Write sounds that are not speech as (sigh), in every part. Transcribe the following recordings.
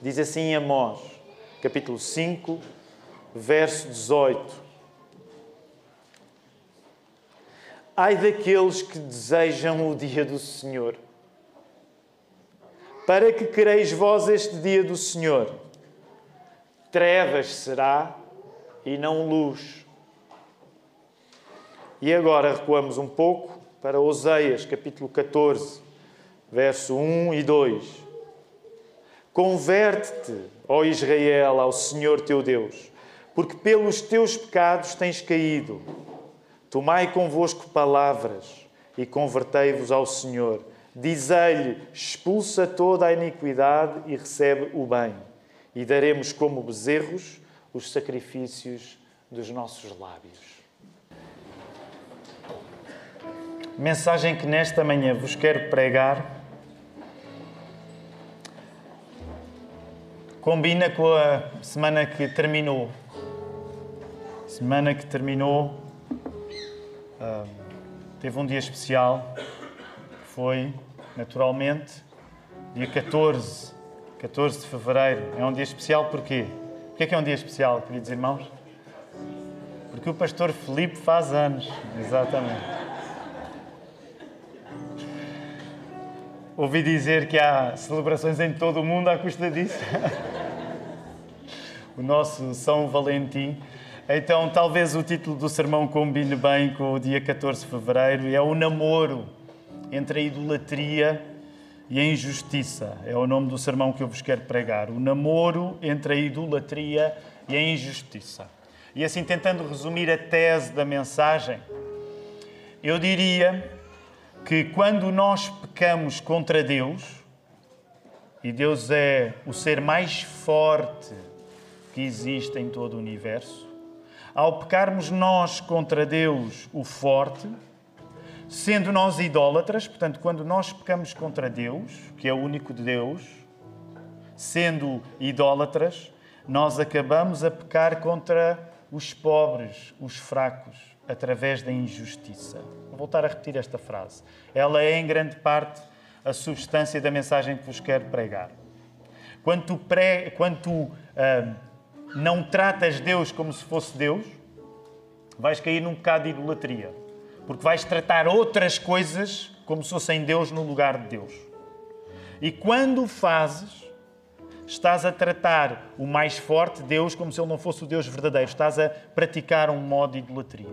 Diz assim Amós, capítulo 5, verso 18. Ai daqueles que desejam o dia do Senhor. Para que quereis vós este dia do Senhor? Trevas será e não luz. E agora recuamos um pouco para Oseias, capítulo 14, verso 1 e 2. Converte-te, ó Israel, ao Senhor teu Deus, porque pelos teus pecados tens caído. Tomai convosco palavras e convertei-vos ao Senhor. Dizei-lhe: expulsa toda a iniquidade e recebe o bem, e daremos como bezerros os sacrifícios dos nossos lábios. Mensagem que nesta manhã vos quero pregar combina com a semana que terminou. Semana que terminou uh, teve um dia especial, foi, naturalmente, dia 14, 14 de fevereiro. É um dia especial porquê? Porquê é que é um dia especial, queridos irmãos? Porque o pastor Felipe faz anos, exatamente. Ouvi dizer que há celebrações em todo o mundo à custa disso. (laughs) o nosso São Valentim. Então, talvez o título do sermão combine bem com o dia 14 de fevereiro. É o namoro entre a idolatria e a injustiça. É o nome do sermão que eu vos quero pregar. O namoro entre a idolatria e a injustiça. E assim, tentando resumir a tese da mensagem, eu diria que quando nós pecamos contra Deus, e Deus é o ser mais forte que existe em todo o universo, ao pecarmos nós contra Deus, o forte, sendo nós idólatras, portanto, quando nós pecamos contra Deus, que é o único Deus, sendo idólatras, nós acabamos a pecar contra os pobres, os fracos, através da injustiça. Vou voltar a repetir esta frase. Ela é, em grande parte, a substância da mensagem que vos quero pregar. Quando tu, pré, quando tu uh, não tratas Deus como se fosse Deus, vais cair num bocado de idolatria. Porque vais tratar outras coisas como se fossem Deus no lugar de Deus. E quando fazes, estás a tratar o mais forte, Deus, como se ele não fosse o Deus verdadeiro. Estás a praticar um modo de idolatria.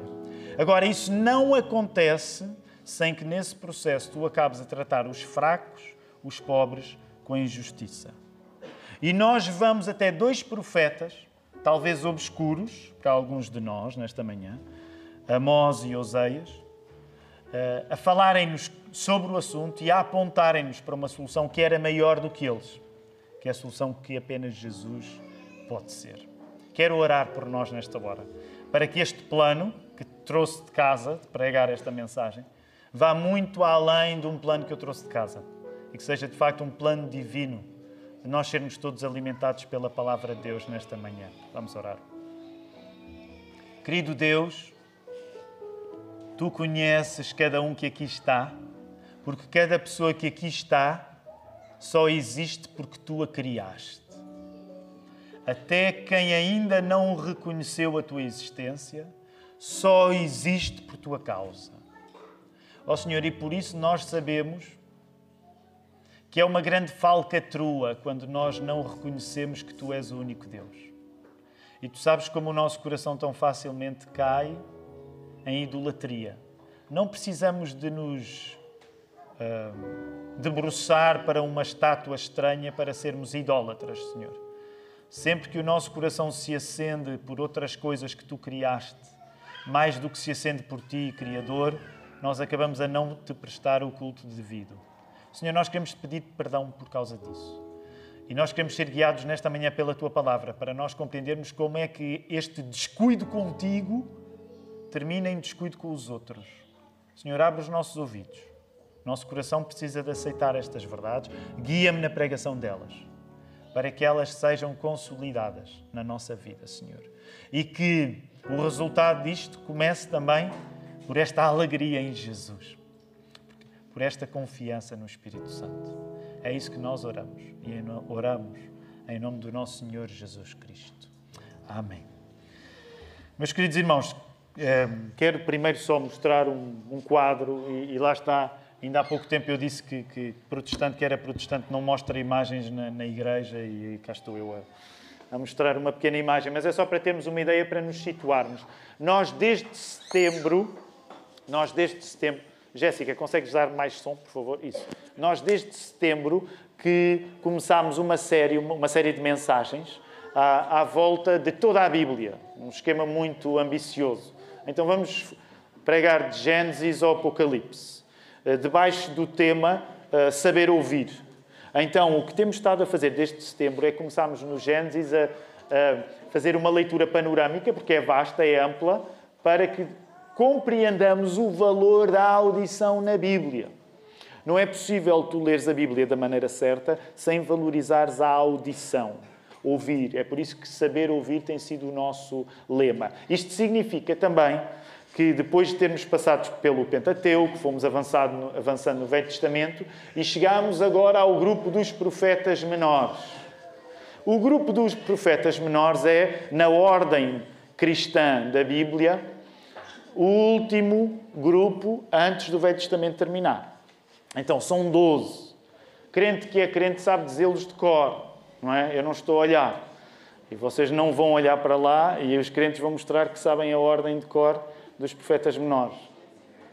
Agora, isso não acontece sem que nesse processo tu acabes a tratar os fracos, os pobres, com injustiça. E nós vamos até dois profetas, talvez obscuros para alguns de nós nesta manhã, Amós e Oseias, eh, a falarem-nos sobre o assunto e a apontarem-nos para uma solução que era maior do que eles, que é a solução que apenas Jesus pode ser. Quero orar por nós nesta hora, para que este plano que trouxe de casa, de pregar esta mensagem, vá muito além de um plano que eu trouxe de casa e que seja de facto um plano divino de nós sermos todos alimentados pela palavra de Deus nesta manhã. Vamos orar. Querido Deus, tu conheces cada um que aqui está, porque cada pessoa que aqui está só existe porque tu a criaste. Até quem ainda não reconheceu a tua existência, só existe por tua causa. Ó oh, Senhor, e por isso nós sabemos que é uma grande falcatrua quando nós não reconhecemos que tu és o único Deus. E tu sabes como o nosso coração tão facilmente cai em idolatria. Não precisamos de nos uh, debruçar para uma estátua estranha para sermos idólatras, Senhor. Sempre que o nosso coração se acende por outras coisas que tu criaste, mais do que se acende por ti, Criador, nós acabamos a não te prestar o culto devido. Senhor, nós queremos te pedir perdão por causa disso. E nós queremos ser guiados nesta manhã pela tua palavra, para nós compreendermos como é que este descuido contigo termina em descuido com os outros. Senhor, abre os nossos ouvidos. Nosso coração precisa de aceitar estas verdades. Guia-me na pregação delas, para que elas sejam consolidadas na nossa vida, Senhor. E que o resultado disto comece também por esta alegria em Jesus, por esta confiança no Espírito Santo. É isso que nós oramos e oramos em nome do nosso Senhor Jesus Cristo. Amém. Meus queridos irmãos, eh, quero primeiro só mostrar um, quadro, e, lá está. Ainda há pouco tempo eu disse que, que, protestante, que era protestante, não mostra imagens na, na igreja, e, e cá estou eu a, a mostrar uma pequena imagem, mas é só para termos uma ideia para nos situarmos. Nós, desde setembro, nós desde setembro, Jéssica, consegues dar mais som, por favor? Isso. Nós, desde setembro, que começámos uma série, uma série de mensagens à, à volta de toda a Bíblia. Um esquema muito ambicioso. Então vamos pregar de Gênesis ao Apocalipse, debaixo do tema uh, Saber Ouvir. Então, o que temos estado a fazer desde setembro é começarmos no Gênesis a, a fazer uma leitura panorâmica, porque é vasta, é ampla, para que compreendamos o valor da audição na Bíblia. Não é possível tu leres a Bíblia da maneira certa sem valorizares a audição. Ouvir. É por isso que saber ouvir tem sido o nosso lema. Isto significa também que depois de termos passado pelo Pentateuco, fomos avançando, avançando no Velho Testamento e chegámos agora ao grupo dos profetas menores. O grupo dos profetas menores é, na ordem cristã da Bíblia, o último grupo antes do Velho Testamento terminar. Então, são 12. Crente que é crente sabe dizê-los de cor, não é? Eu não estou a olhar. E vocês não vão olhar para lá e os crentes vão mostrar que sabem a ordem de cor dos profetas menores.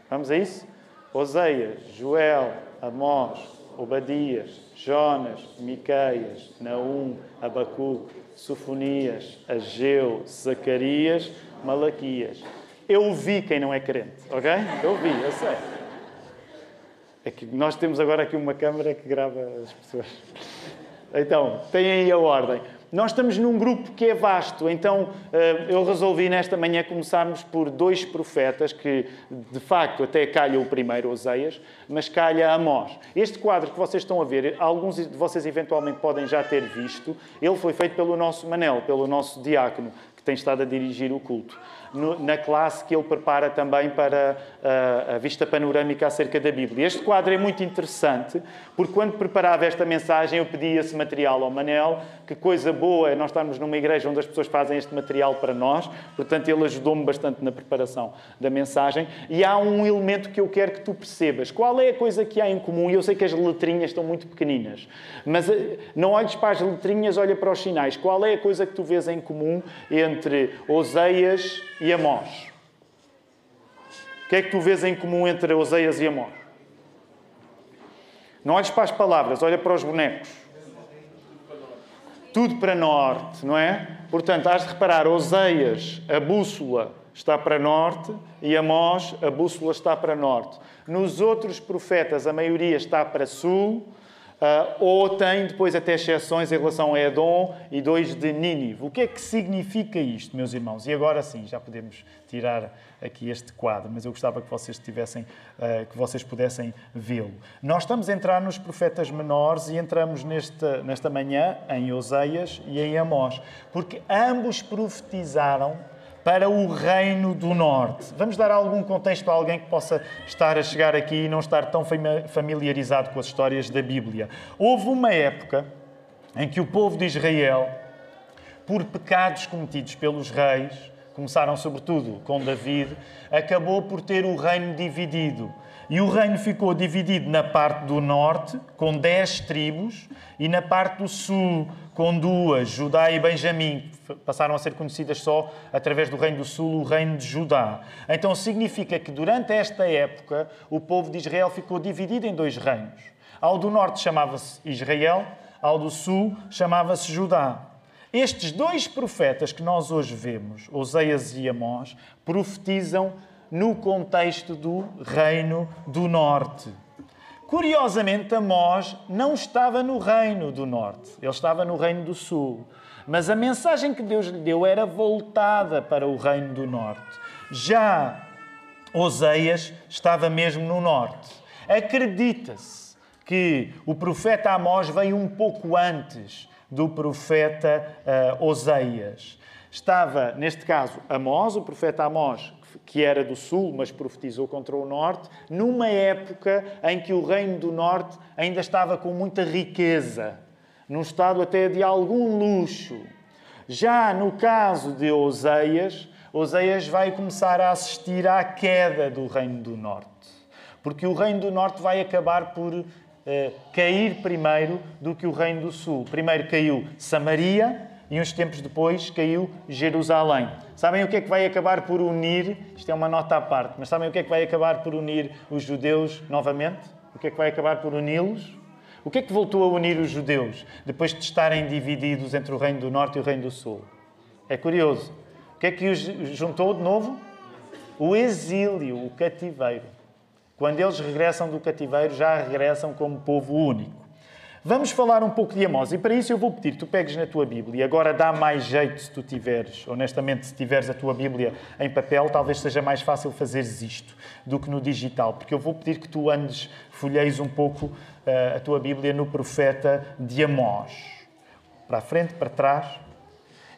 Vamos a isso? Oseias, Joel, Amós, Obadias, Jonas, Miqueias, Naum, Abacuque, Sofonias, Ageu, Zacarias, Malaquias. Eu vi quem não é crente, ok? Eu vi, eu sei. É que nós temos agora aqui uma câmara que grava as pessoas. Então, tem aí a ordem. Nós estamos num grupo que é vasto, então eh, eu resolvi nesta manhã começarmos por dois profetas que, de facto, até calha o primeiro, Oseias, mas calha Amós. Este quadro que vocês estão a ver, alguns de vocês eventualmente podem já ter visto, ele foi feito pelo nosso Manel, pelo nosso diácono, que tem estado a dirigir o culto no, na classe que ele prepara também para a, a vista panorâmica acerca da Bíblia. Este quadro é muito interessante, porque quando preparava esta mensagem eu pedi esse material ao Manel, que coisa boa é nós estarmos numa igreja onde as pessoas fazem este material para nós, portanto ele ajudou-me bastante na preparação da mensagem. E há um elemento que eu quero que tu percebas. Qual é a coisa que há em comum? Eu sei que as letrinhas estão muito pequeninas, mas eh, não olhes para as letrinhas, olha para os sinais. Qual é a coisa que tu vês em comum entre Oseias e Amós? O que é que tu vês em comum entre Oseias e Amós? Não olhes para as palavras, olha para os bonecos. Tudo para norte, não é? Portanto, has de reparar, Oseias, a bússola está para norte e Amós, a bússola está para norte. Nos outros profetas, a maioria está para sul, Uh, ou tem depois até exceções em relação a Edom e dois de Nínive. O que é que significa isto, meus irmãos? E agora sim, já podemos tirar aqui este quadro, mas eu gostava que vocês tivessem, uh, que vocês pudessem vê-lo. Nós estamos a entrar nos profetas menores e entramos nesta, nesta manhã em Oseias e em Amós, porque ambos profetizaram para o Reino do Norte. Vamos dar algum contexto a alguém que possa estar a chegar aqui e não estar tão familiarizado com as histórias da Bíblia. Houve uma época em que o povo de Israel, por pecados cometidos pelos reis, começaram sobretudo com David, acabou por ter o reino dividido. E o reino ficou dividido na parte do norte, com dez tribos, e na parte do sul, com duas, Judá e Benjamim, passaram a ser conhecidas só através do Reino do Sul, o Reino de Judá. Então significa que durante esta época o povo de Israel ficou dividido em dois reinos. Ao do norte chamava-se Israel, ao do sul chamava-se Judá. Estes dois profetas que nós hoje vemos, Oseias e Amós, profetizam no contexto do Reino do Norte. Curiosamente, Amós não estava no Reino do Norte, ele estava no Reino do Sul. Mas a mensagem que Deus lhe deu era voltada para o Reino do Norte. Já Oseias estava mesmo no Norte. Acredita-se que o profeta Amós veio um pouco antes do profeta uh, Oseias. Estava, neste caso, Amós, o profeta Amós, que era do sul, mas profetizou contra o norte, numa época em que o reino do norte ainda estava com muita riqueza. num estado até de algum luxo. Já no caso de Oseias, Oseias vai começar a assistir à queda do Reino do Norte. Porque o Reino do Norte vai acabar por eh, cair primeiro do que o Reino do Sul. Primeiro caiu Samaria e uns tempos depois caiu Jerusalém. Sabem o que é que vai acabar por unir? Isto é uma nota à parte, mas sabem o que é que vai acabar por unir os judeus novamente? O que é que vai acabar por uni-los? O que é que voltou a unir os judeus depois de estarem divididos entre o Reino do Norte e o Reino do Sul? É curioso. O que é que os juntou de novo? O exílio, o cativeiro. Quando eles regressam do cativeiro, já regressam como povo único. Vamos falar um pouco de Amós e para isso eu vou pedir que tu pegues na tua Bíblia. Agora dá mais jeito se tu tiveres, honestamente, se tiveres a tua Bíblia em papel, talvez seja mais fácil fazeres isto do que no digital, porque eu vou pedir que tu andes, folheis um pouco uh, a tua Bíblia no profeta de Amós. Para a frente, para trás.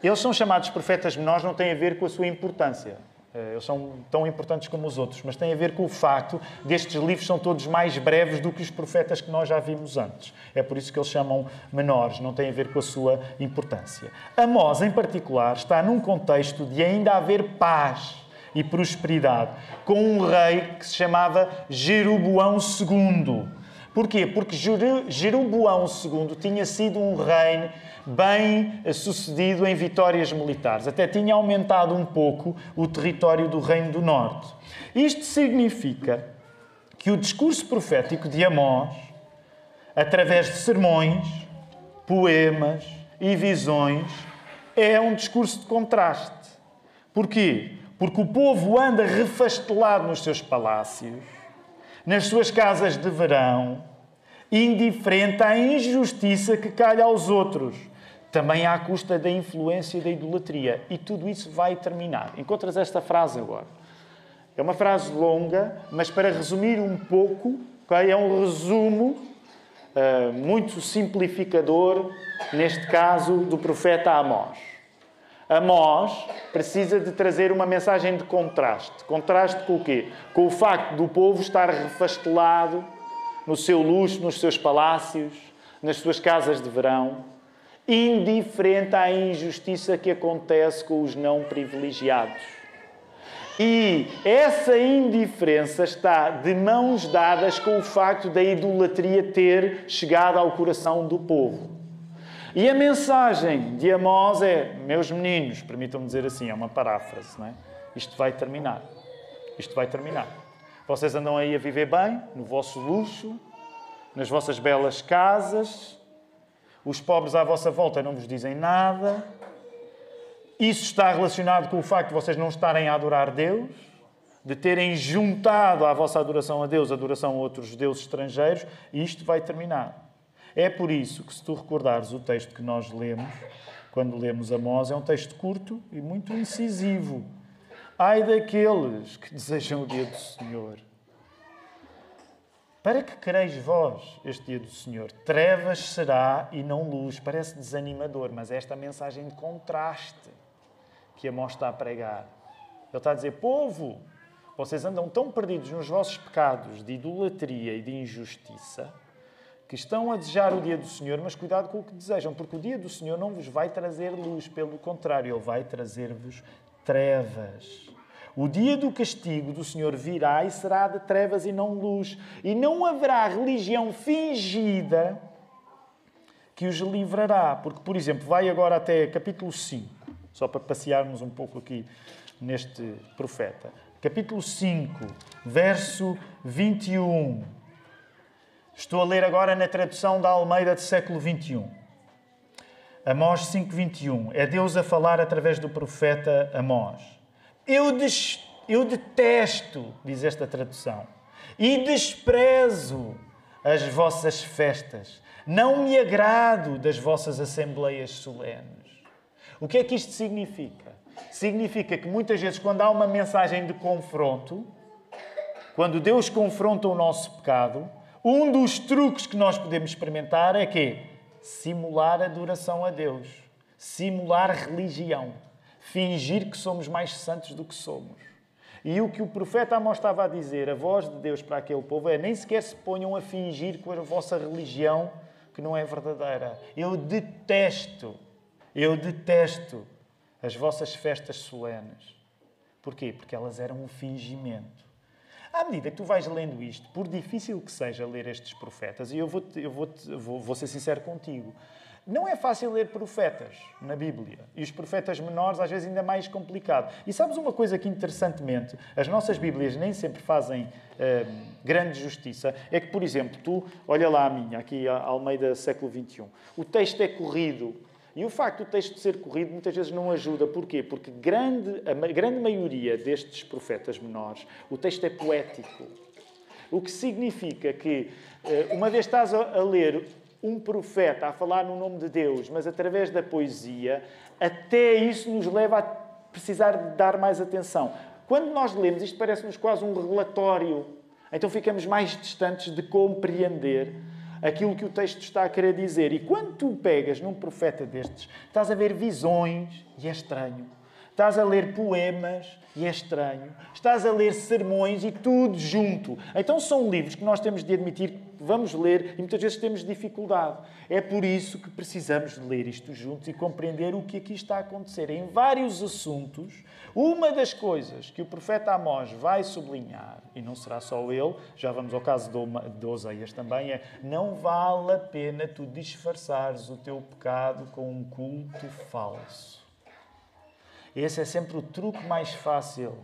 Eles são chamados profetas menores, não tem a ver com a sua importância. Eh, eles são tão importantes como os outros, mas tem a ver com o facto destes livros são todos mais breves do que os profetas que nós já vimos antes. É por isso que eles chamam menores, não tem a ver com a sua importância. Amós, em particular, está num contexto de ainda haver paz e prosperidade, com um rei que se chamava Jeroboão II. Porquê? Porque Jeroboão II tinha sido um rei bem sucedido em vitórias militares. Até tinha aumentado um pouco o território do Reino do Norte. Isto significa que o discurso profético de Amós, através de sermões, poemas e visões, é um discurso de contraste. Porquê? Porque o povo anda refastelado nos seus palácios nas suas casas de verão, indiferente à injustiça que calha aos outros, também à custa da influência e da idolatria. E tudo isso vai terminar. Encontras esta frase agora. É uma frase longa, mas para resumir um pouco, okay, é um resumo uh, muito simplificador, neste caso, do profeta Amós. Amós precisa de trazer uma mensagem de contraste. Contraste com o quê? Com o facto do povo estar refastelado no seu luxo, nos seus palácios, nas suas casas de verão, indiferente à injustiça que acontece com os não privilegiados. E essa indiferença está de mãos dadas com o facto da idolatria ter chegado ao coração do povo. E a mensagem de Amós é: meus meninos, permitam-me dizer assim, é uma paráfrase, não é? Isto vai terminar. Isto vai terminar. Vocês andam aí a viver bem, no vosso luxo, nas vossas belas casas. Os pobres à vossa volta não vos dizem nada. Isso está relacionado com o facto de vocês não estarem a adorar Deus, de terem juntado à vossa adoração a Deus adoração a outros deuses estrangeiros, e isto vai terminar. É por isso que, se tu recordares o texto que nós lemos, quando lemos Amós, é um texto curto e muito incisivo. Ai daqueles que desejam o dia do Senhor. Para que quereis vós este dia do Senhor? Trevas será e não luz. Parece desanimador, mas é esta mensagem de contraste que Amós está a pregar. Ele está a dizer: povo, vocês andam tão perdidos nos vossos pecados de idolatria e de injustiça que estão a desejar o dia do Senhor, mas cuidado com o que desejam, porque o dia do Senhor não vos vai trazer luz, pelo contrário, ele vai trazer-vos trevas. O dia do castigo do Senhor virá e será de trevas e não luz, e não haverá religião fingida que os livrará. Porque, por exemplo, vai agora até capítulo 5, só para passearmos um pouco aqui neste profeta. Capítulo 5, verso 21. Estou a ler agora na tradução da Almeida do século XXI. Amós 5:21. É Deus a falar através do profeta Amós. Eu, des... eu detesto, diz esta tradução, e desprezo as vossas festas. Não me agrado das vossas assembleias solenes. O que é que isto significa? Significa que muitas vezes, quando há uma mensagem de confronto, quando Deus confronta o nosso pecado, um dos truques que nós podemos experimentar é que simular adoração a Deus, simular religião, fingir que somos mais santos do que somos. E o que o profeta Amós estava a dizer, a voz de Deus para aquele povo, é nem sequer se ponham a fingir com a vossa religião que não é verdadeira. Eu detesto, eu detesto as vossas festas solenes. Porquê? Porque elas eram um fingimento. À medida que tu vais lendo isto, por difícil que seja ler estes profetas, e eu vou, eu vou, vou, vou ser sincero contigo, não é fácil ler profetas na Bíblia. E os profetas menores, às vezes, ainda mais complicado. E sabes uma coisa que, interessantemente, as nossas Bíblias nem sempre fazem uh, grande justiça? É que, por exemplo, tu, olha lá a minha, aqui a Almeida século XXI. O texto é corrido. E o facto do texto ser corrido muitas vezes não ajuda. Porquê? Porque grande, a grande maioria destes profetas menores, o texto é poético. O que significa que, uh, uma vez estás a ler um profeta a falar no nome de Deus, mas através da poesia, até isso nos leva a precisar de dar mais atenção. Quando nós lemos, isto parece-nos quase um relatório. Então ficamos mais distantes de compreender aquilo que o texto está a querer dizer. E quando tu pegas num profeta destes, estás a ver visões e é estranho. Estás a ler poemas e é estranho. Estás a ler sermões e tudo junto. Então são livros que nós temos de admitir vamos ler e muitas vezes temos dificuldade. É por isso que precisamos de ler isto juntos e compreender o que aqui está a acontecer. Em vários assuntos, uma das coisas que o profeta Amós vai sublinhar, e não será só ele, já vamos ao caso de Oseias também, é não vale a pena tu disfarçares o teu pecado com um culto falso. Esse é sempre o truque mais fácil.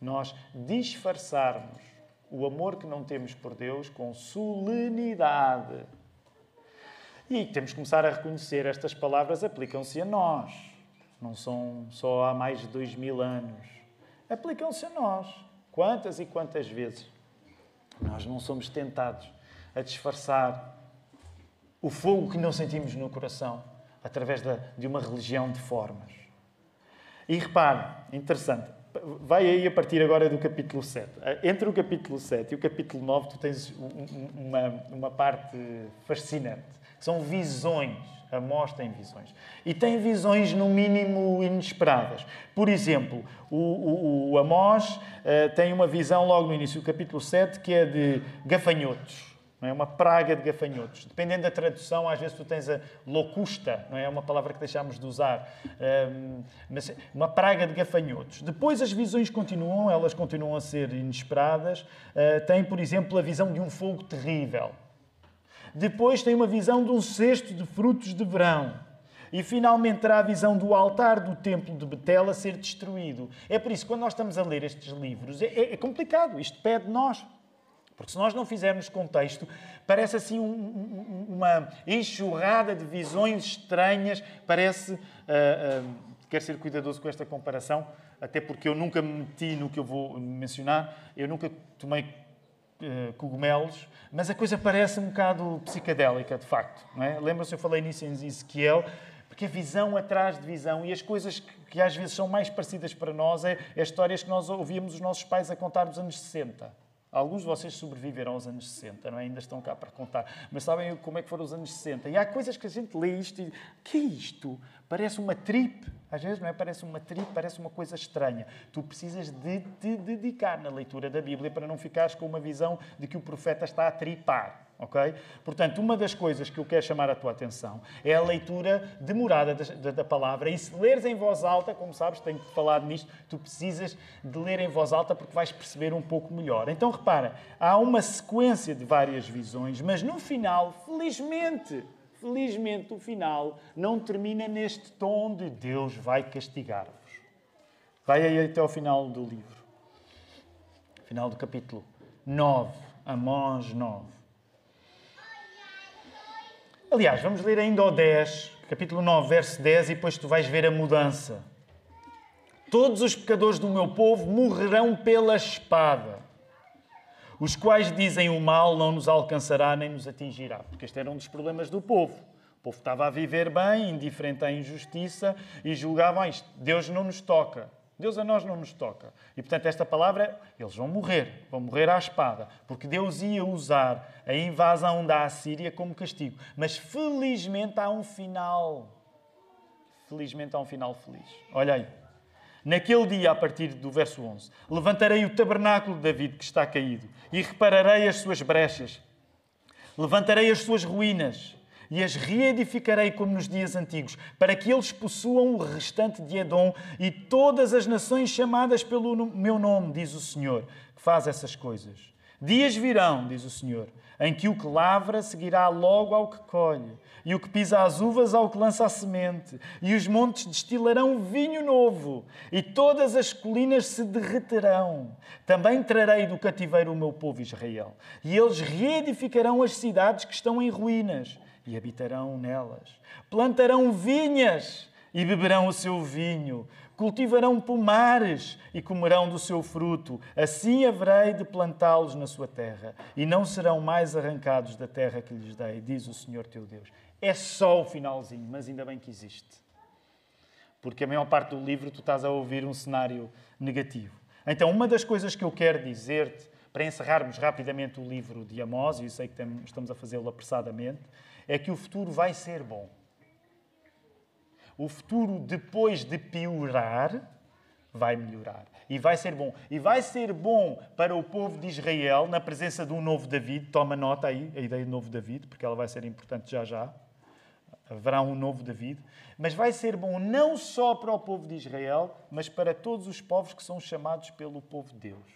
Nós disfarçarmos o amor que não temos por Deus com solenidade. E temos que começar a reconhecer estas palavras aplicam-se a nós. Não são só há mais de dois mil anos. Aplicam-se a nós. Quantas e quantas vezes nós não somos tentados a disfarçar o fogo que não sentimos no coração através de uma religião de formas. E repare, interessante, vai aí a partir agora do capítulo 7. Entre o capítulo 7 e o capítulo 9, tu tens uma, uma parte fascinante. São visões. Amós tem visões. E tem visões, no mínimo, inesperadas. Por exemplo, o, o, o Amós uh, tem uma visão logo no início do capítulo 7 que é de gafanhotos não é? Uma praga de gafanhotos. Dependendo da tradução, às vezes tu tens a locusta, não é? é uma palavra que deixámos de usar. Um, mas uma praga de gafanhotos. Depois as visões continuam, elas continuam a ser inesperadas. Uh, tem, por exemplo, a visão de um fogo terrível. Depois tem uma visão de um cesto de frutos de verão. E finalmente terá a visão do altar do templo de Betel a ser destruído. É por isso que quando nós estamos a ler estes livros, é, é, é complicado. Isto pede de nós. Porque se nós não fizermos contexto, parece assim um, um, uma enxurrada de visões estranhas, parece. Uh, uh, quero ser cuidadoso com esta comparação, até porque eu nunca me meti no que eu vou mencionar, eu nunca tomei uh, cogumelos, mas a coisa parece um bocado psicadélica, de facto. É? Lembra-se, eu falei nisso em Ezequiel, porque a visão atrás de visão e as coisas que, que às vezes são mais parecidas para nós é, é histórias que nós ouvíamos os nossos pais a contar nos anos 60. Alguns de vocês sobreviveram aos anos 60, não é? ainda estão cá para contar, mas sabem como é que foram os anos 60. E há coisas que a gente lê isto e que é isto? Parece uma trip, às vezes não é? Parece uma trip, parece uma coisa estranha. Tu precisas de te dedicar na leitura da Bíblia para não ficares com uma visão de que o profeta está a tripar ok? Portanto, uma das coisas que eu quero chamar a tua atenção é a leitura demorada da, da, palavra. E se leres em voz alta, como sabes, tenho falado nisto, tu precisas de ler em voz alta porque vais perceber um pouco melhor. Então, repara, há uma sequência de várias visões, mas no final, felizmente, felizmente, o final não termina neste tom de Deus vai castigar-vos. Vai aí até ao final do livro. Final do capítulo 9, Amós 9. Aliás, vamos ler ainda o 10, capítulo 9, verso 10, e depois tu vais ver a mudança. Todos os pecadores do meu povo morrerão pela espada. Os quais dizem o mal não nos alcançará nem nos atingirá. Porque este era um dos problemas do povo. O povo estava a viver bem, indiferente à injustiça, e julgavam isto. Deus não nos toca. Deus a nós não nos toca. E portanto, esta palavra, eles vão morrer, vão morrer à espada, porque Deus ia usar a invasão da Assíria como castigo. Mas felizmente há um final. Felizmente há um final feliz. Olha aí. Naquele dia, a partir do verso 11, levantarei o tabernáculo de David que está caído e repararei as suas brechas. Levantarei as suas ruínas e as reedificarei como nos dias antigos, para que eles possuam o restante de Edom e todas as nações chamadas pelo meu nome, diz o Senhor, que faz essas coisas. Dias virão, diz o Senhor, em que o que lavra seguirá logo ao que colhe, e o que pisa as uvas ao que lança a semente, e os montes destilarão vinho novo, e todas as colinas se derreterão. Também trarei do cativeiro o meu povo Israel, e eles reedificarão as cidades que estão em ruínas e habitarão nelas. Plantarão vinhas e beberão o seu vinho. Cultivarão pomares e comerão do seu fruto. Assim haverei de plantá-los na sua terra e não serão mais arrancados da terra que lhes dei, diz o Senhor teu Deus. É só o finalzinho, mas ainda bem que existe. Porque a maior parte do livro tu estás a ouvir um cenário negativo. Então, uma das coisas que eu quero dizer-te, para encerrarmos rapidamente o livro de Amós, e eu sei que estamos a fazê-lo apressadamente, é que o futuro vai ser bom. O futuro, depois de piorar, vai melhorar. E vai ser bom. E vai ser bom para o povo de Israel, na presença de um novo David. Toma nota aí, a ideia de novo David, porque ela vai ser importante já já. Haverá um novo David. Mas vai ser bom não só para o povo de Israel, mas para todos os povos que são chamados pelo povo de Deus.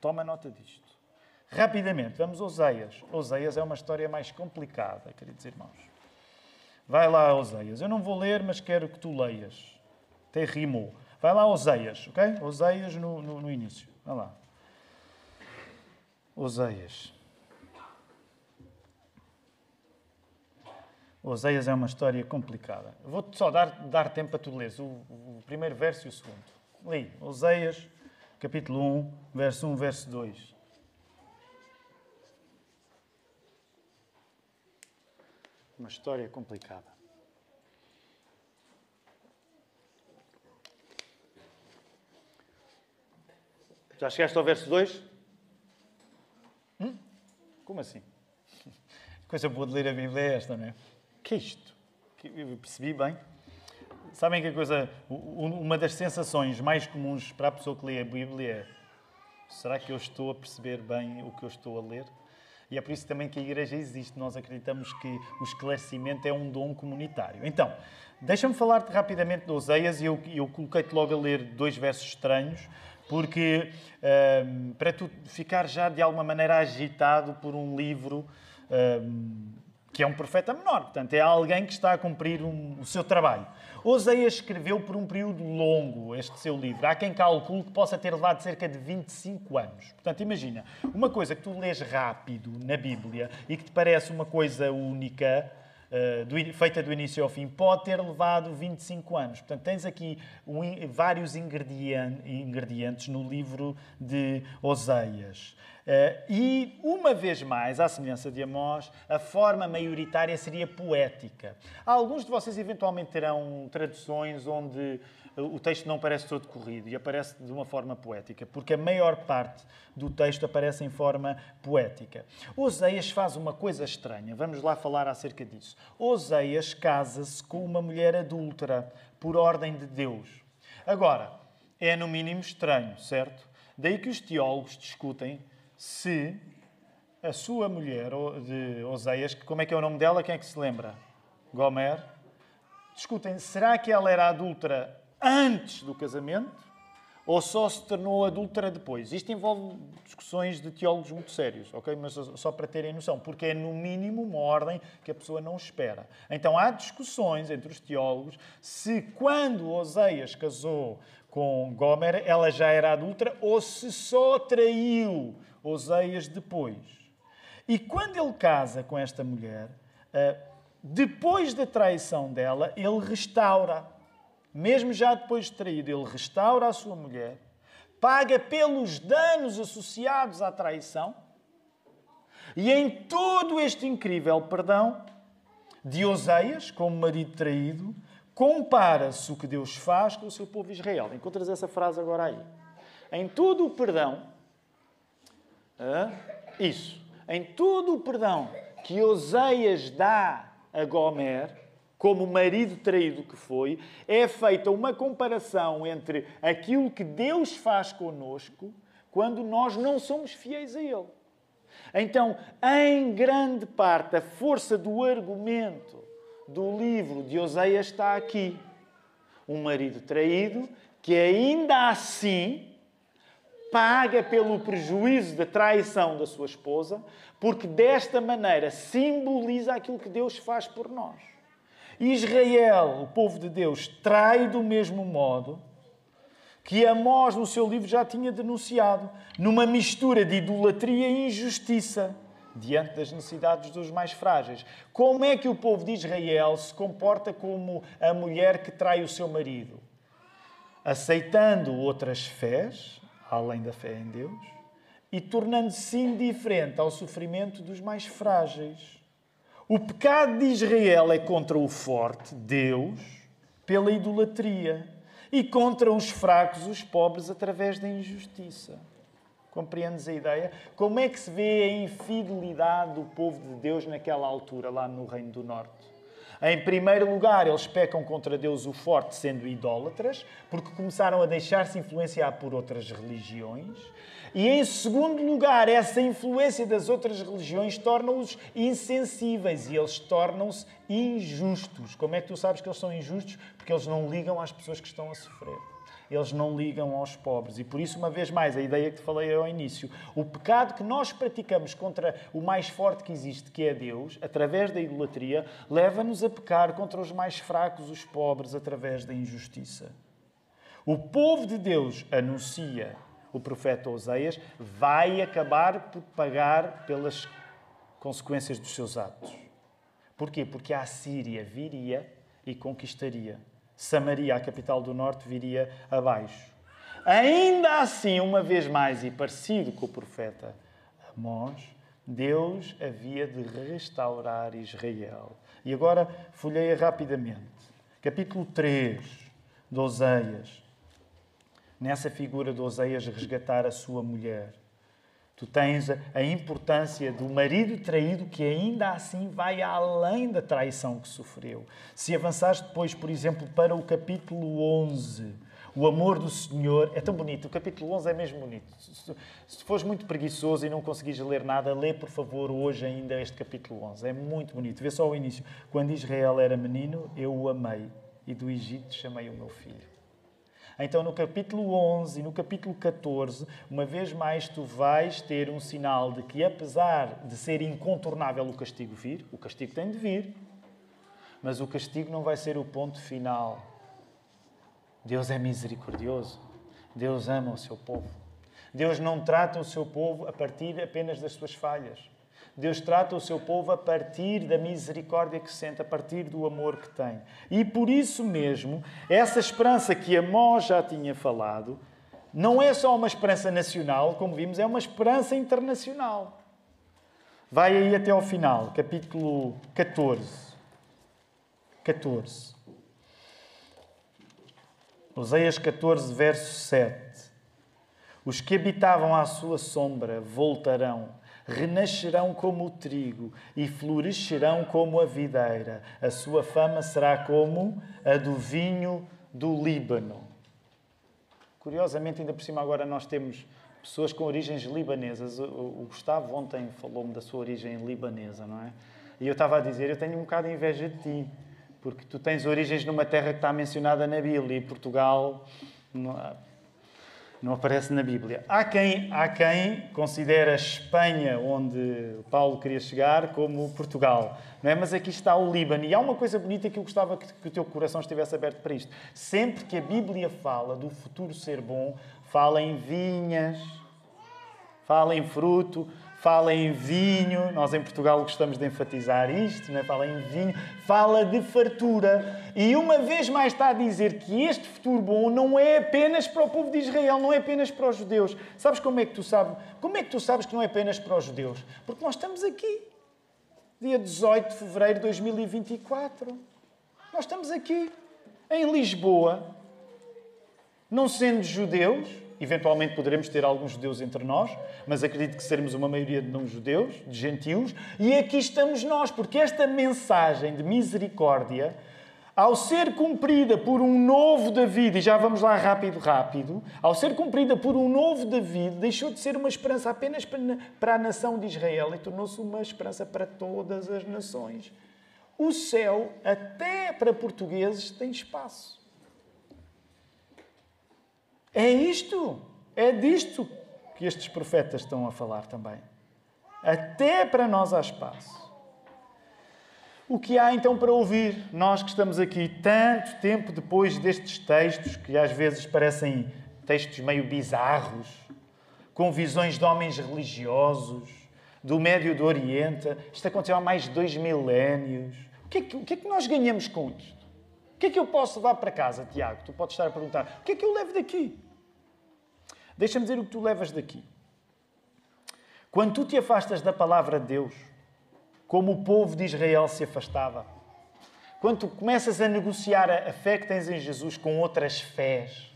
Toma nota disto. Rapidamente, vamos a Oseias. Oseias é uma história mais complicada, queridos irmãos. Vai lá, Oseias. Eu não vou ler, mas quero que tu leias. Até rimou. Vai lá, Oseias, ok? Oseias no, no, no início. Vai lá. Oseias. Oseias é uma história complicada. Vou-te só dar, dar tempo para tu leres o, o, primeiro verso e o segundo. Li. Oseias, capítulo 1, verso 1, verso 2. Uma história complicada. Já chegaste ao verso 2? Hum? Como assim? (laughs) Coisa boa de ler a Bíblia é esta, não é? que é isto? Eu percebi bem. Sabem que a coisa, uma das sensações mais comuns para a pessoa que lê a Bíblia é: será que eu estou a perceber bem o que eu estou a ler? E é por isso também que a Igreja existe. Nós acreditamos que o esclarecimento é um dom comunitário. Então, deixa-me falar-te rapidamente de Oseias e eu, eu coloquei-te logo a ler dois versos estranhos, porque um, para tu ficar já de alguma maneira agitado por um livro. Um, que é um profeta menor, portanto, é alguém que está a cumprir um, o seu trabalho. Oseias escreveu por um período longo este seu livro. Há quem calcule que possa ter levado cerca de 25 anos. Portanto, imagina, uma coisa que tu lês rápido na Bíblia e que te parece uma coisa única, uh, do, feita do início ao fim, pode ter levado 25 anos. Portanto, tens aqui um, vários ingredientes no livro de Oseias. Uh, e, uma vez mais, à semelhança de Amós, a forma maioritária seria poética. Alguns de vocês eventualmente terão traduções onde o texto não parece todo corrido e aparece de uma forma poética, porque a maior parte do texto aparece em forma poética. Oseias faz uma coisa estranha, vamos lá falar acerca disso. Oseias casa-se com uma mulher adúltera, por ordem de Deus. Agora, é no mínimo estranho, certo? Daí que os teólogos discutem se a sua mulher de Oseias, como é que é o nome dela? Quem é que se lembra? Gomer. Discutem, será que ela era adúltera antes do casamento ou só se tornou adúltera depois? Isto envolve discussões de teólogos muito sérios, ok? Mas só para terem noção, porque é no mínimo uma ordem que a pessoa não espera. Então há discussões entre os teólogos se quando Oseias casou com Gomer ela já era adúltera ou se só traiu Oseias depois. E quando ele casa com esta mulher, eh, depois da traição dela, ele restaura. Mesmo já depois de traído, ele restaura a sua mulher, paga pelos danos associados à traição, e em todo este incrível perdão de Oseias, como marido traído, compara-se o que Deus faz com o seu povo Israel. Encontras essa frase agora aí. Em todo o perdão isso. Em todo o perdão que Oseias dá a Gomer, como marido traído que foi, é feita uma comparação entre aquilo que Deus faz conosco quando nós não somos fiéis a Ele. Então, em grande parte, a força do argumento do livro de Oseias está aqui. Um marido traído que ainda assim paga pelo prejuízo da traição da sua esposa, porque desta maneira simboliza aquilo que Deus faz por nós. Israel, o povo de Deus, trai do mesmo modo que Amós, no seu livro, já tinha denunciado, numa mistura de idolatria e injustiça diante das necessidades dos mais frágeis. Como é que o povo de Israel se comporta como a mulher que trai o seu marido? Aceitando outras fés, além da fé em Deus, e tornando-se indiferente ao sofrimento dos mais frágeis. O pecado de Israel é contra o forte, Deus, pela idolatria, e contra os fracos, os pobres, através da injustiça. Compreendes a ideia? Como é que se vê a infidelidade do povo de Deus naquela altura, lá no Reino do Norte? Em primeiro lugar, eles pecam contra Deus o forte, sendo idólatras, porque começaram a deixar-se influenciar por outras religiões. E em segundo lugar, essa influência das outras religiões torna-os insensíveis e eles tornam-se injustos. Como é que tu sabes que eles são injustos? Porque eles não ligam às pessoas que estão a sofrer eles não ligam aos pobres. E por isso, uma vez mais, a ideia que te falei ao início, o pecado que nós praticamos contra o mais forte que existe, que é Deus, através da idolatria, leva-nos a pecar contra os mais fracos, os pobres, através da injustiça. O povo de Deus anuncia, o profeta Oseias, vai acabar por pagar pelas consequências dos seus atos. Porquê? Porque a Síria viria e conquistaria. Samaria, a capital do norte, viria abaixo. Ainda assim, uma vez mais, e parecido com o profeta Amós, Deus havia de restaurar Israel. E agora folheia rapidamente. Capítulo 3 de Oseias. Nessa figura de Oseias resgatar a sua mulher. Tu tens a importância do marido traído que ainda assim vai além da traição que sofreu. Se avançares depois, por exemplo, para o capítulo 11, o amor do Senhor é tão bonito. O capítulo 11 é mesmo bonito. Se fores muito preguiçoso e não conseguires ler nada, lê, por favor, hoje ainda este capítulo 11. É muito bonito. Vê só o início. Quando Israel era menino, eu o amei e do Egito chamei o meu filho. Então, no capítulo 11 e no capítulo 14, uma vez mais, tu vais ter um sinal de que, apesar de ser incontornável o castigo vir, o castigo tem de vir, mas o castigo não vai ser o ponto final. Deus é misericordioso. Deus ama o seu povo. Deus não trata o seu povo a partir apenas das suas falhas. Deus trata o seu povo a partir da misericórdia que sente, a partir do amor que tem. E por isso mesmo, essa esperança que Amós já tinha falado, não é só uma esperança nacional, como vimos, é uma esperança internacional. Vai aí até ao final, capítulo 14. 14. Oseias 14, verso 7. Os que habitavam à sua sombra voltarão renascerão como o trigo e florescerão como a videira. A sua fama será como a do vinho do Líbano. Curiosamente, ainda por cima, agora nós temos pessoas com origens libanesas. O Gustavo ontem falou-me da sua origem libanesa, não é? E eu estava a dizer: eu tenho um bocado de inveja de ti, porque tu tens origens numa terra que está mencionada na Bíblia e Portugal não aparece na Bíblia. Há quem, há quem considera a Espanha, onde Paulo queria chegar, como Portugal. Não é? Mas aqui está o Líbano. E há uma coisa bonita que eu gostava que, que o teu coração estivesse aberto para isto. Sempre que a Bíblia fala do futuro ser bom, fala em vinhas, fala em fruto, fala em vinho, nós em Portugal gostamos de enfatizar isto, né? fala em vinho, fala de fartura. E uma vez mais está a dizer que este futuro bom não é apenas para o povo de Israel, não é apenas para os judeus. Sabes como é que tu sabes? Como é que tu sabes que não é apenas para os judeus? Porque nós estamos aqui, dia 18 de fevereiro de 2024. Nós estamos aqui, em Lisboa, não sendo judeus, Eventualmente poderemos ter alguns judeus entre nós, mas acredito que seremos uma maioria de não-judeus, de gentios, e aqui estamos nós, porque esta mensagem de misericórdia ao ser cumprida por um novo David, e já vamos lá rápido, rápido, ao ser cumprida por um novo David, deixou de ser uma esperança apenas para a nação de Israel e tornou-se uma esperança para todas as nações. O céu, até para portugueses, tem espaço. É isto, é disto que estes profetas estão a falar também. Até para nós há espaço. O que há então para ouvir, nós que estamos aqui tanto tempo depois destes textos, que às vezes parecem textos meio bizarros, com visões de homens religiosos, do Médio do Oriente, isto aconteceu há mais de dois milénios. O que, é que, o que é que nós ganhamos com isto? Que é que eu posso levar para casa, Tiago? Tu podes estar a perguntar. O que é que eu levo daqui? Deixa-me dizer o que tu levas daqui. Quando tu te afastas da palavra de Deus, como o povo de Israel se afastava. Quando tu começas a negociar a fé que tens em Jesus com outras fés,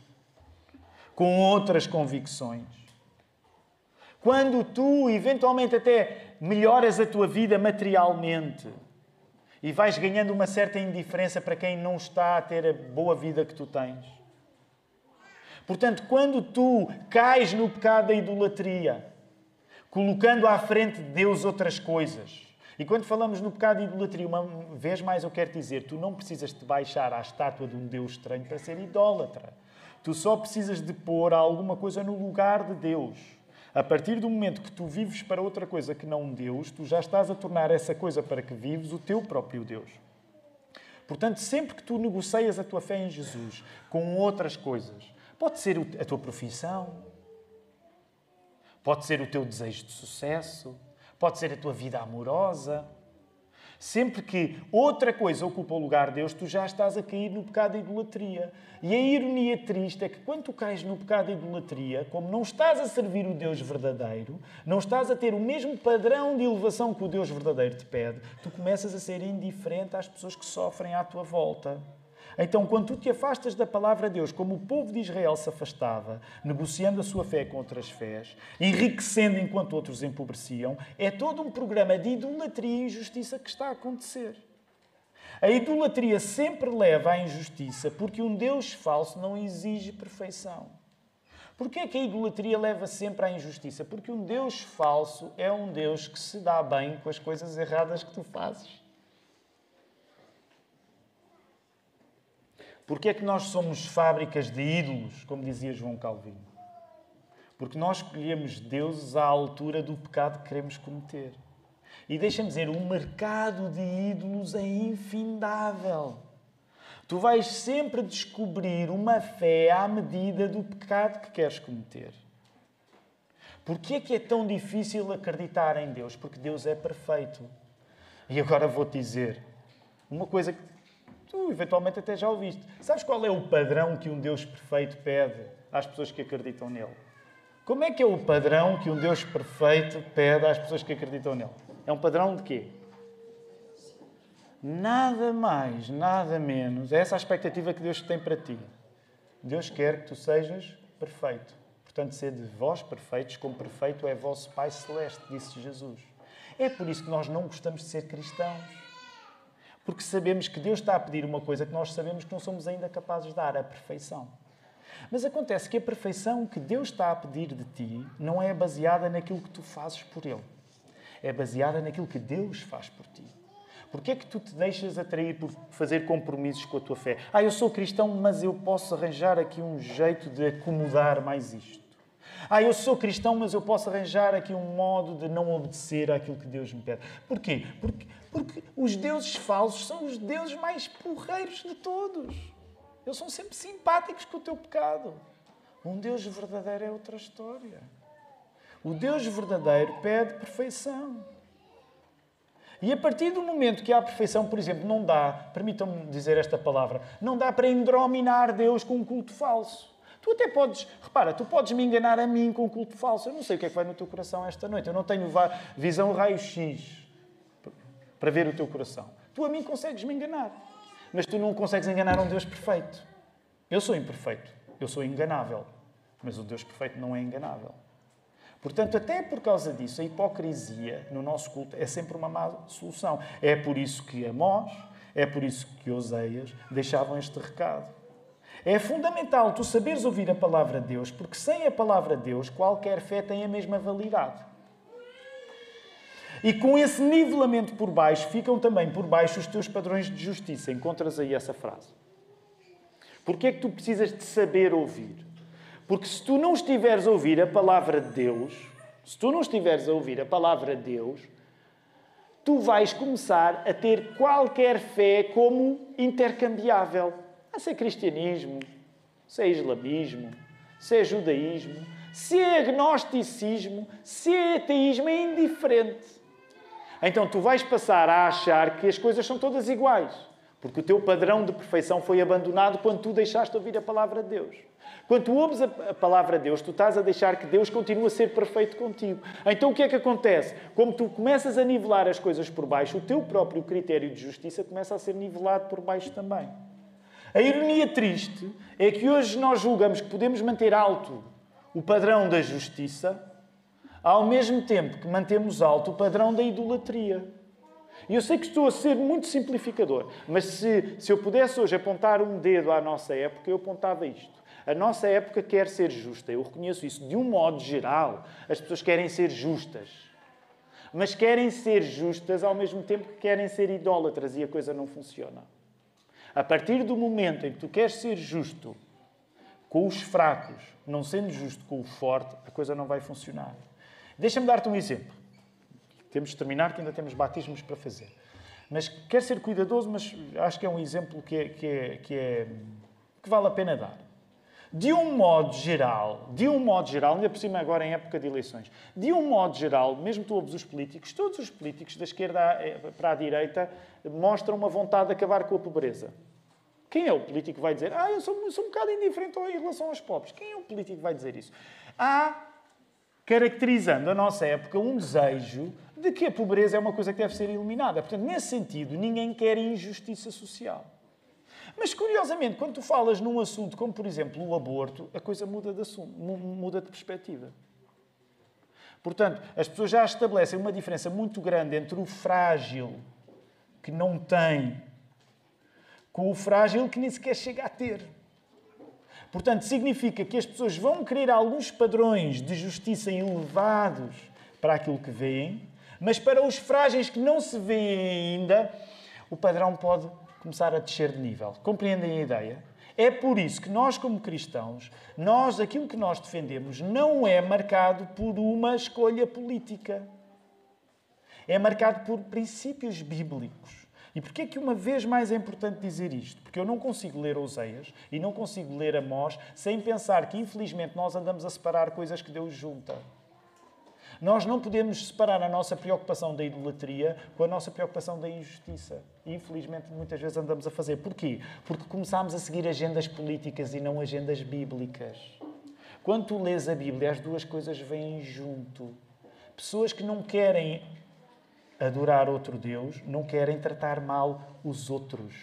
com outras convicções, quando tu eventualmente até melhoras a tua vida materialmente e vais ganhando uma certa indiferença para quem não está a ter a boa vida que tu tens. Portanto, quando tu cais no pecado da idolatria, colocando à frente de Deus outras coisas, e quando falamos no pecado de idolatria, uma vez mais eu quero dizer, tu não precisas te baixar à estátua de um Deus estranho para ser idólatra. Tu só precisas de pôr alguma coisa no lugar de Deus. A partir do momento que tu vives para outra coisa que não Deus, tu já estás a tornar essa coisa para que vives o teu próprio Deus. Portanto, sempre que tu negocias a tua fé em Jesus com outras coisas, pode ser a tua profissão, pode ser o teu desejo de sucesso, pode ser a tua vida amorosa. Sempre que outra coisa ocupa o lugar de Deus, tu já estás a cair no pecado de idolatria. E a ironia triste é que quando tu cais no pecado de idolatria, como não estás a servir o Deus verdadeiro, não estás a ter o mesmo padrão de elevação que o Deus verdadeiro te pede, tu começas a ser indiferente às pessoas que sofrem à tua volta. Então, quando tu te afastas da palavra de Deus, como o povo de Israel se afastava, negociando a sua fé com outras fés, enriquecendo enquanto outros empobreciam, é todo um programa de idolatria e injustiça que está a acontecer. A idolatria sempre leva à injustiça porque um Deus falso não exige perfeição. Porquê é que a idolatria leva sempre à injustiça? Porque um Deus falso é um Deus que se dá bem com as coisas erradas que tu fazes. Porque é que nós somos fábricas de ídolos, como dizia João Calvino? Porque nós escolhemos deuses à altura do pecado que queremos cometer. E deixa-me dizer, o mercado de ídolos é infindável. Tu vais sempre descobrir uma fé à medida do pecado que queres cometer. Porquê é que é tão difícil acreditar em Deus? Porque Deus é perfeito. E agora vou-te dizer uma coisa que Tu, eventualmente, até já ouviste. Sabes qual é o padrão que um Deus perfeito pede às pessoas que acreditam nele? Como é que é o padrão que um Deus perfeito pede às pessoas que acreditam nele? É um padrão de quê? Nada mais, nada menos. É essa a expectativa que Deus tem para ti. Deus quer que tu sejas perfeito. Portanto, sede vós perfeitos, como perfeito é vosso Pai Celeste, disse Jesus. É por isso que nós não gostamos de ser cristãos porque sabemos que Deus está a pedir uma coisa que nós sabemos que não somos ainda capazes de dar, a perfeição. Mas acontece que a perfeição que Deus está a pedir de ti não é baseada naquilo que tu fazes por Ele. É baseada naquilo que Deus faz por ti. Porquê é que tu te deixas atrair por fazer compromissos com a tua fé? Ah, eu sou cristão, mas eu posso arranjar aqui um jeito de acomodar mais isto. Ah, eu sou cristão, mas eu posso arranjar aqui um modo de não obedecer àquilo que Deus me pede. Porquê? Porque, porque os deuses falsos são os deuses mais porreiros de todos. Eles são sempre simpáticos com o teu pecado. Um Deus verdadeiro é outra história. O Deus verdadeiro pede perfeição. E a partir do momento que há perfeição, por exemplo, não dá, permitam-me dizer esta palavra, não dá para endrominar Deus com um culto falso. Tu até podes, repara, tu podes me enganar a mim com um culto falso. Eu não sei o que é que vai no teu coração esta noite. Eu não tenho visão raio-x para ver o teu coração. Tu a mim consegues me enganar. Mas tu não consegues enganar um Deus perfeito. Eu sou imperfeito. Eu sou enganável. Mas o Deus perfeito não é enganável. Portanto, até por causa disso, a hipocrisia no nosso culto é sempre uma má solução. É por isso que Amós É por isso que Oseias deixavam este recado. É fundamental tu saberes ouvir a palavra de Deus, porque sem a palavra de Deus, qualquer fé tem a mesma validade. E com esse nivelamento por baixo, ficam também por baixo os teus padrões de justiça. Encontras aí essa frase. Porquê é que tu precisas de saber ouvir? Porque se tu não estiveres a ouvir a palavra de Deus, se tu não estiveres a ouvir a palavra de Deus, tu vais começar a ter qualquer fé como intercambiável. A ser cristianismo, se é islamismo, se é judaísmo, se é agnosticismo, se é ateísmo, é indiferente. Então tu vais passar a achar que as coisas são todas iguais, porque o teu padrão de perfeição foi abandonado quando tu deixaste de ouvir a palavra de Deus. Quando tu ouves a palavra de Deus, tu estás a deixar que Deus continue a ser perfeito contigo. Então o que é que acontece? Como tu começas a nivelar as coisas por baixo, o teu próprio critério de justiça começa a ser nivelado por baixo também. A ironia triste é que hoje nós julgamos que podemos manter alto o padrão da justiça ao mesmo tempo que mantemos alto o padrão da idolatria. E eu sei que estou a ser muito simplificador, mas se, se eu pudesse hoje apontar um dedo à nossa época, eu apontava isto. A nossa época quer ser justa, eu reconheço isso. De um modo geral, as pessoas querem ser justas. Mas querem ser justas ao mesmo tempo que querem ser idólatras e a coisa não funciona. A partir do momento em que tu queres ser justo com os fracos, não sendo justo com o forte, a coisa não vai funcionar. Deixa-me dar-te um exemplo. Temos de terminar, que ainda temos batismos para fazer. Mas quero ser cuidadoso, mas acho que é um exemplo que, é, que, é, que, é, que vale a pena dar. De um modo geral, de um modo geral, ainda por cima agora em época de eleições, de um modo geral, mesmo ouves os políticos, todos os políticos da esquerda para a direita mostram uma vontade de acabar com a pobreza. Quem é o político que vai dizer, ah, eu sou, sou um bocado indiferente em relação aos pobres? Quem é o político que vai dizer isso? Há caracterizando a nossa época um desejo de que a pobreza é uma coisa que deve ser eliminada. Portanto, nesse sentido, ninguém quer injustiça social. Mas, curiosamente, quando tu falas num assunto como, por exemplo, o aborto, a coisa muda de, assunto, muda de perspectiva. Portanto, as pessoas já estabelecem uma diferença muito grande entre o frágil, que não tem, com o frágil que nem sequer chega a ter. Portanto, significa que as pessoas vão querer alguns padrões de justiça elevados para aquilo que veem, mas para os frágeis que não se veem ainda, o padrão pode começar a descer de nível. Compreendem a ideia? É por isso que nós, como cristãos, nós, aquilo que nós defendemos não é marcado por uma escolha política. É marcado por princípios bíblicos. E porquê é que uma vez mais é importante dizer isto? Porque eu não consigo ler Oseias e não consigo ler Amós sem pensar que, infelizmente, nós andamos a separar coisas que Deus junta. Nós não podemos separar a nossa preocupação da idolatria com a nossa preocupação da injustiça. Infelizmente, muitas vezes andamos a fazer. Porquê? Porque começámos a seguir agendas políticas e não agendas bíblicas. Quando tu lês a Bíblia, as duas coisas vêm junto. Pessoas que não querem adorar outro Deus não querem tratar mal os outros.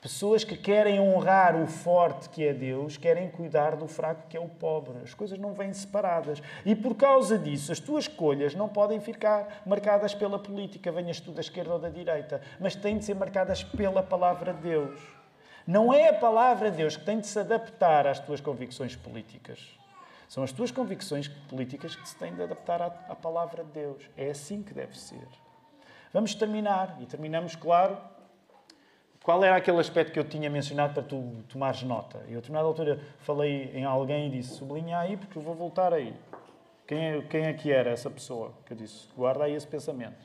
Pessoas que querem honrar o forte que é Deus, querem cuidar do fraco que é o pobre. As coisas não vêm separadas. E por causa disso, as tuas escolhas não podem ficar marcadas pela política, venhas tu da esquerda ou da direita, mas têm de ser marcadas pela palavra de Deus. Não é a palavra de Deus que tem de se adaptar às tuas convicções políticas. São as tuas convicções políticas que se têm de adaptar à, à palavra de Deus. É assim que deve ser. Vamos terminar. E terminamos, claro, qual era aquele aspecto que eu tinha mencionado para tu tomares nota? Eu, a determinada altura, falei em alguém e disse: sublinha aí, porque eu vou voltar aí. Quem é, quem é que era essa pessoa? Que eu disse: guarda aí esse pensamento.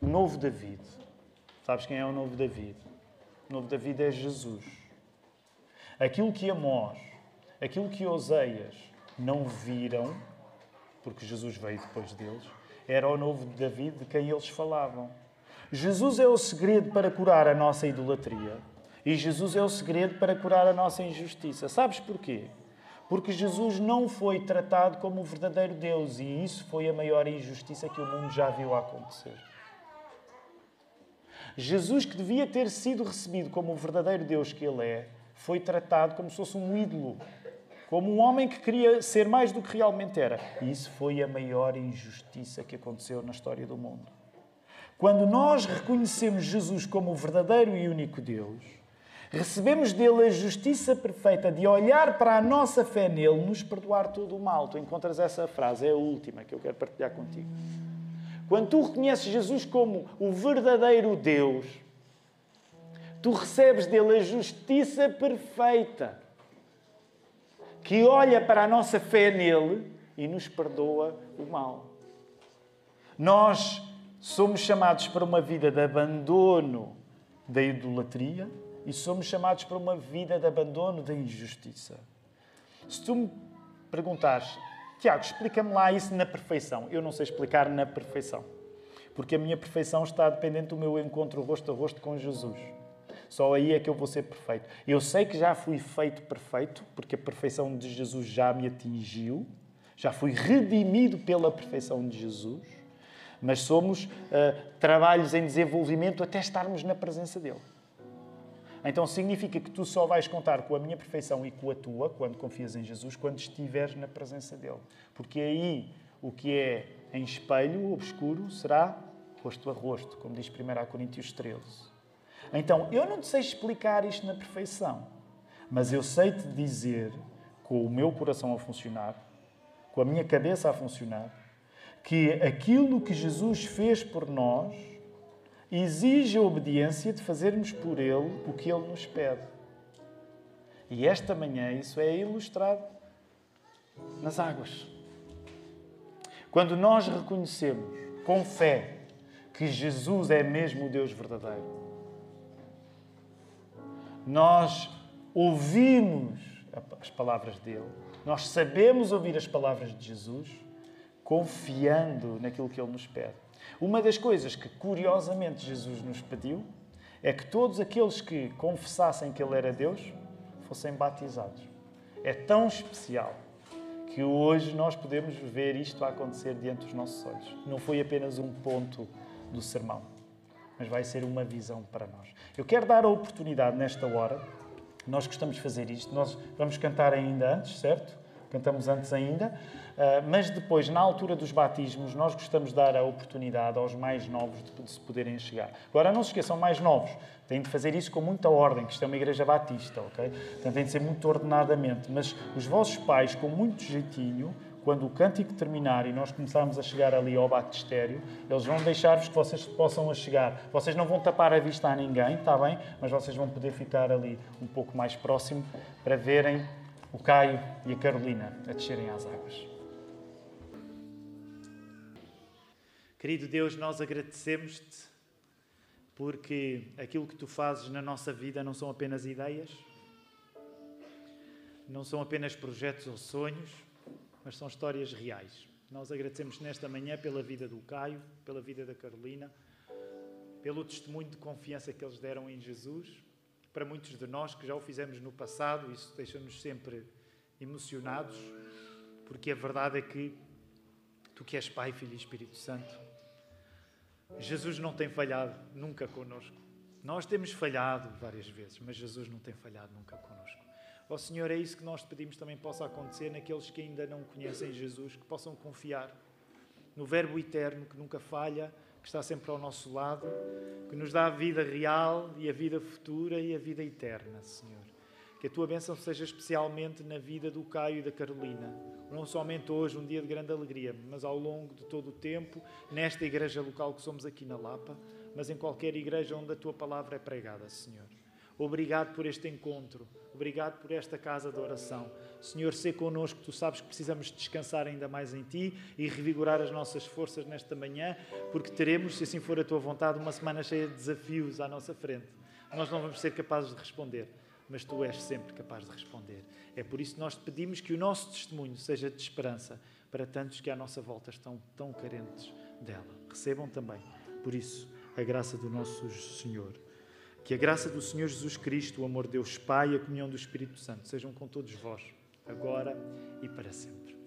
O novo David. Sabes quem é o novo David? O novo David é Jesus. Aquilo que Amós Aquilo que Oseias não viram, porque Jesus veio depois deles, era o novo David de quem eles falavam. Jesus é o segredo para curar a nossa idolatria. E Jesus é o segredo para curar a nossa injustiça. Sabes porquê? Porque Jesus não foi tratado como o verdadeiro Deus e isso foi a maior injustiça que o mundo já viu acontecer. Jesus, que devia ter sido recebido como o verdadeiro Deus que ele é, foi tratado como se fosse um ídolo como um homem que queria ser mais do que realmente era. E isso foi a maior injustiça que aconteceu na história do mundo. Quando nós reconhecemos Jesus como o verdadeiro e único Deus, recebemos dele a justiça perfeita de olhar para a nossa fé nele, nos perdoar todo o mal. Tu encontras essa frase, é a última que eu quero partilhar contigo. Quando tu reconheces Jesus como o verdadeiro Deus, tu recebes dele a justiça perfeita que olha para a nossa fé nele e nos perdoa o mal. Nós somos chamados para uma vida de abandono da idolatria e somos chamados para uma vida de abandono da injustiça. Se tu me perguntares, Tiago, explica-me lá isso na perfeição. Eu não sei explicar na perfeição. Porque a minha perfeição está dependente do meu encontro rosto a rosto com Jesus. Só aí é que eu vou ser perfeito. Eu sei que já fui feito perfeito, porque a perfeição de Jesus já me atingiu, já fui redimido pela perfeição de Jesus, mas somos uh, trabalhos em desenvolvimento até estarmos na presença dele. Então significa que tu só vais contar com a minha perfeição e com a tua, quando confias em Jesus, quando estiveres na presença dele. Porque aí o que é em espelho, obscuro, será rosto a rosto, como diz 1 Coríntios 13. Então, eu não te sei explicar isto na perfeição, mas eu sei te dizer, com o meu coração a funcionar, com a minha cabeça a funcionar, que aquilo que Jesus fez por nós exige a obediência de fazermos por Ele o que Ele nos pede. E esta manhã isso é ilustrado nas águas. Quando nós reconhecemos com fé que Jesus é mesmo o Deus verdadeiro, nós ouvimos as palavras dele, nós sabemos ouvir as palavras de Jesus, confiando naquilo que ele nos pede. Uma das coisas que, curiosamente, Jesus nos pediu é que todos aqueles que confessassem que ele era Deus fossem batizados. É tão especial que hoje nós podemos ver isto a acontecer diante dos nossos olhos. Não foi apenas um ponto do sermão mas vai ser uma visão para nós. Eu quero dar a oportunidade nesta hora, nós gostamos de fazer isto, nós vamos cantar ainda antes, certo? Cantamos antes ainda, ah, mas depois, na altura dos batismos, nós gostamos de dar a oportunidade aos mais novos de se poderem chegar. Agora, não se esqueçam, mais novos, têm de fazer isso com muita ordem, que isto é uma igreja batista, ok? Portanto, tem de ser muito ordenadamente. Mas os vossos pais, com muito jeitinho, quando o cântico terminar e nós começarmos a chegar ali ao batistério, eles vão deixar-vos que vocês possam a chegar. Vocês não vão tapar a vista a ninguém, está bem? Mas vocês vão poder ficar ali um pouco mais próximo para verem o Caio e a Carolina a descerem às águas. Querido Deus, nós agradecemos-te porque aquilo que tu fazes na nossa vida não são apenas ideias, não são apenas projetos ou sonhos, mas são histórias reais. Nós agradecemos nesta manhã pela vida do Caio, pela vida da Carolina, pelo testemunho de confiança que eles deram em Jesus. Para muitos de nós que já o fizemos no passado, isso deixa-nos sempre emocionados, porque a verdade é que tu que és Pai, Filho e Espírito Santo, Jesus não tem falhado nunca conosco. Nós temos falhado várias vezes, mas Jesus não tem falhado nunca conosco. Ó oh, Senhor, é isso que nós pedimos também possa acontecer naqueles que ainda não conhecem Jesus, que possam confiar no Verbo eterno que nunca falha, que está sempre ao nosso lado, que nos dá a vida real e a vida futura e a vida eterna, Senhor. Que a tua bênção seja especialmente na vida do Caio e da Carolina, não somente hoje, um dia de grande alegria, mas ao longo de todo o tempo, nesta igreja local que somos aqui na Lapa, mas em qualquer igreja onde a tua palavra é pregada, Senhor. Obrigado por este encontro. Obrigado por esta casa de oração. Senhor, sê connosco, tu sabes que precisamos descansar ainda mais em Ti e revigorar as nossas forças nesta manhã, porque teremos, se assim for a Tua vontade, uma semana cheia de desafios à nossa frente. Nós não vamos ser capazes de responder, mas Tu és sempre capaz de responder. É por isso que nós te pedimos que o nosso testemunho seja de esperança para tantos que à nossa volta estão tão carentes dela. Recebam também, por isso, a graça do nosso Senhor. Que a graça do Senhor Jesus Cristo, o amor de Deus Pai e a comunhão do Espírito Santo sejam com todos vós, agora e para sempre.